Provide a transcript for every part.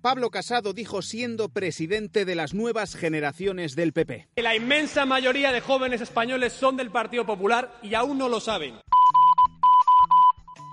Pablo Casado dijo siendo presidente de las nuevas generaciones del PP. La inmensa mayoría de jóvenes españoles son del Partido Popular y aún no lo saben.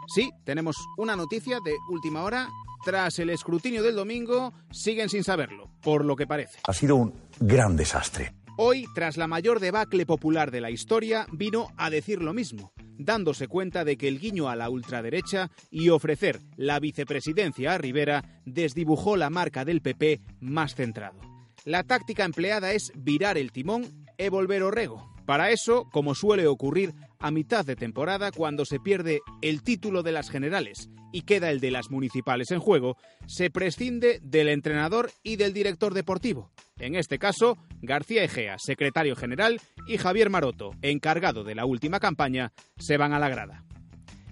Sí, tenemos una noticia de última hora. Tras el escrutinio del domingo, siguen sin saberlo, por lo que parece. Ha sido un gran desastre. Hoy, tras la mayor debacle popular de la historia, vino a decir lo mismo, dándose cuenta de que el guiño a la ultraderecha y ofrecer la vicepresidencia a Rivera desdibujó la marca del PP más centrado. La táctica empleada es virar el timón e volver Orrego. Para eso, como suele ocurrir a mitad de temporada cuando se pierde el título de las generales y queda el de las municipales en juego, se prescinde del entrenador y del director deportivo. En este caso, García Egea, secretario general, y Javier Maroto, encargado de la última campaña, se van a la grada.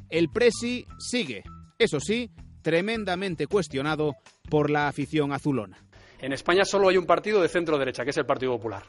El Presi sigue, eso sí, tremendamente cuestionado por la afición azulona. En España solo hay un partido de centro derecha, que es el Partido Popular.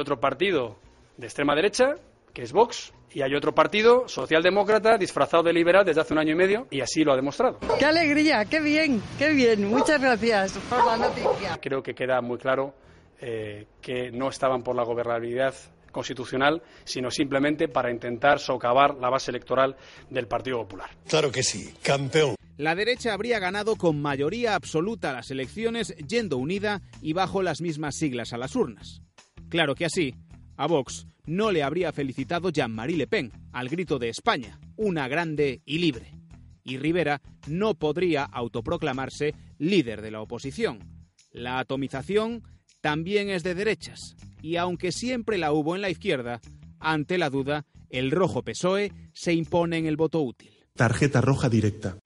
Otro partido de extrema derecha, que es Vox, y hay otro partido socialdemócrata disfrazado de liberal desde hace un año y medio, y así lo ha demostrado. ¡Qué alegría! ¡Qué bien! ¡Qué bien! Muchas gracias por la noticia. Creo que queda muy claro eh, que no estaban por la gobernabilidad constitucional, sino simplemente para intentar socavar la base electoral del Partido Popular. Claro que sí, campeón. La derecha habría ganado con mayoría absoluta las elecciones yendo unida y bajo las mismas siglas a las urnas. Claro que así, a Vox no le habría felicitado Jean-Marie Le Pen al grito de España, una grande y libre. Y Rivera no podría autoproclamarse líder de la oposición. La atomización también es de derechas, y aunque siempre la hubo en la izquierda, ante la duda, el rojo PSOE se impone en el voto útil. Tarjeta roja directa.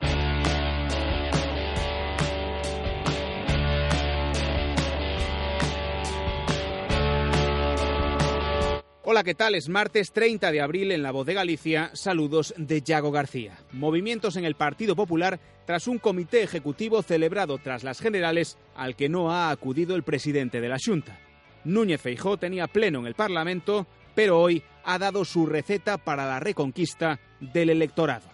Hola, ¿qué tal? Es martes 30 de abril en la voz de Galicia. Saludos de Yago García. Movimientos en el Partido Popular tras un comité ejecutivo celebrado tras las generales al que no ha acudido el presidente de la Junta. Núñez Feijó tenía pleno en el Parlamento, pero hoy ha dado su receta para la reconquista del electorado.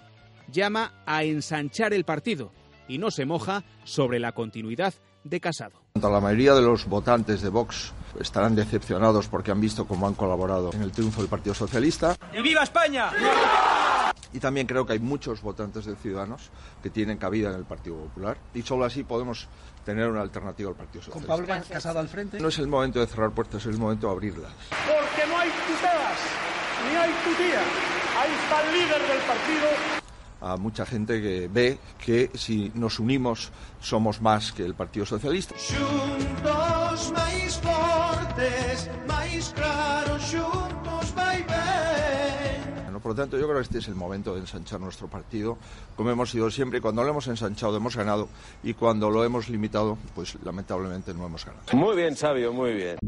Llama a ensanchar el partido y no se moja sobre la continuidad de Casado. La mayoría de los votantes de Vox estarán decepcionados porque han visto cómo han colaborado en el triunfo del Partido Socialista. ¡Y viva España! Y también creo que hay muchos votantes de Ciudadanos que tienen cabida en el Partido Popular y solo así podemos tener una alternativa al Partido Socialista. Con Pablo Casado al frente. No es el momento de cerrar puertas, es el momento de abrirlas. Porque no hay tutelas, ni hay tutía. Ahí está el líder del partido a mucha gente que ve que si nos unimos somos más que el Partido Socialista. Juntos máis fortes, máis claros, juntos ben. Por lo tanto, yo creo que este es el momento de ensanchar nuestro partido, como hemos sido siempre. Cuando lo hemos ensanchado hemos ganado y cuando lo hemos limitado, pues lamentablemente no hemos ganado. Muy bien, Sabio, muy bien.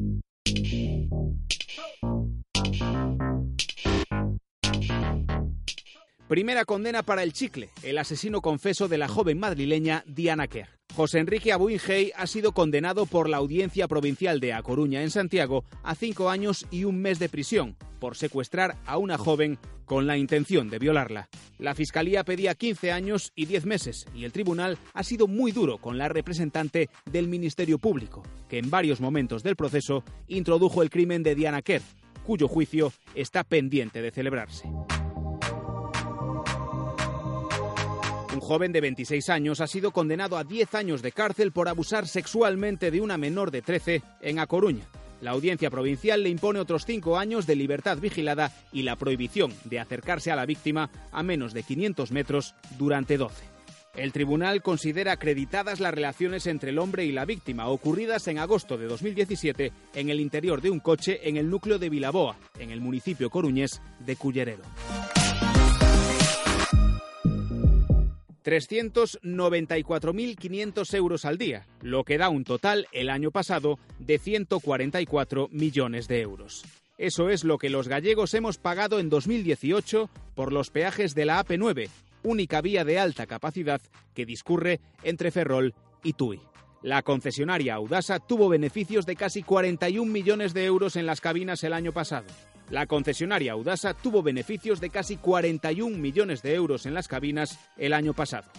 Primera condena para el chicle, el asesino confeso de la joven madrileña Diana Kerr. José Enrique Abuingey ha sido condenado por la Audiencia Provincial de A Coruña en Santiago a cinco años y un mes de prisión por secuestrar a una joven con la intención de violarla. La Fiscalía pedía 15 años y 10 meses y el tribunal ha sido muy duro con la representante del Ministerio Público, que en varios momentos del proceso introdujo el crimen de Diana Kerr, cuyo juicio está pendiente de celebrarse. Joven de 26 años ha sido condenado a 10 años de cárcel por abusar sexualmente de una menor de 13 en A Coruña. La audiencia provincial le impone otros 5 años de libertad vigilada y la prohibición de acercarse a la víctima a menos de 500 metros durante 12. El tribunal considera acreditadas las relaciones entre el hombre y la víctima ocurridas en agosto de 2017 en el interior de un coche en el núcleo de Vilaboa, en el municipio coruñés de Culleredo. 394.500 euros al día, lo que da un total el año pasado de 144 millones de euros. Eso es lo que los gallegos hemos pagado en 2018 por los peajes de la AP9, única vía de alta capacidad que discurre entre Ferrol y Tui. La concesionaria Audasa tuvo beneficios de casi 41 millones de euros en las cabinas el año pasado. La concesionaria Audasa tuvo beneficios de casi 41 millones de euros en las cabinas el año pasado.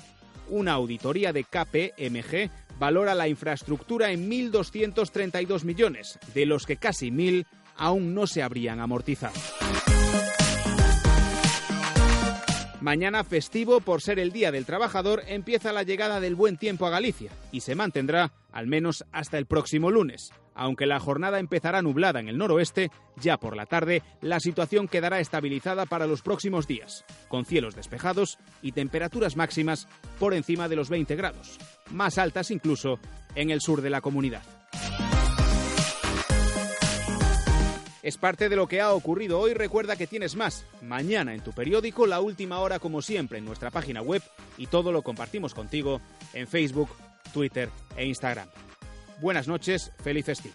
Una auditoría de KPMG valora la infraestructura en 1.232 millones, de los que casi 1.000 aún no se habrían amortizado. Mañana festivo por ser el Día del Trabajador empieza la llegada del buen tiempo a Galicia y se mantendrá al menos hasta el próximo lunes. Aunque la jornada empezará nublada en el noroeste, ya por la tarde la situación quedará estabilizada para los próximos días, con cielos despejados y temperaturas máximas por encima de los 20 grados, más altas incluso en el sur de la comunidad. Es parte de lo que ha ocurrido hoy. Recuerda que tienes más mañana en tu periódico, la última hora como siempre en nuestra página web y todo lo compartimos contigo en Facebook, Twitter e Instagram. Buenas noches, feliz festivo.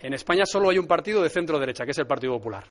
En España solo hay un partido de centro derecha, que es el Partido Popular.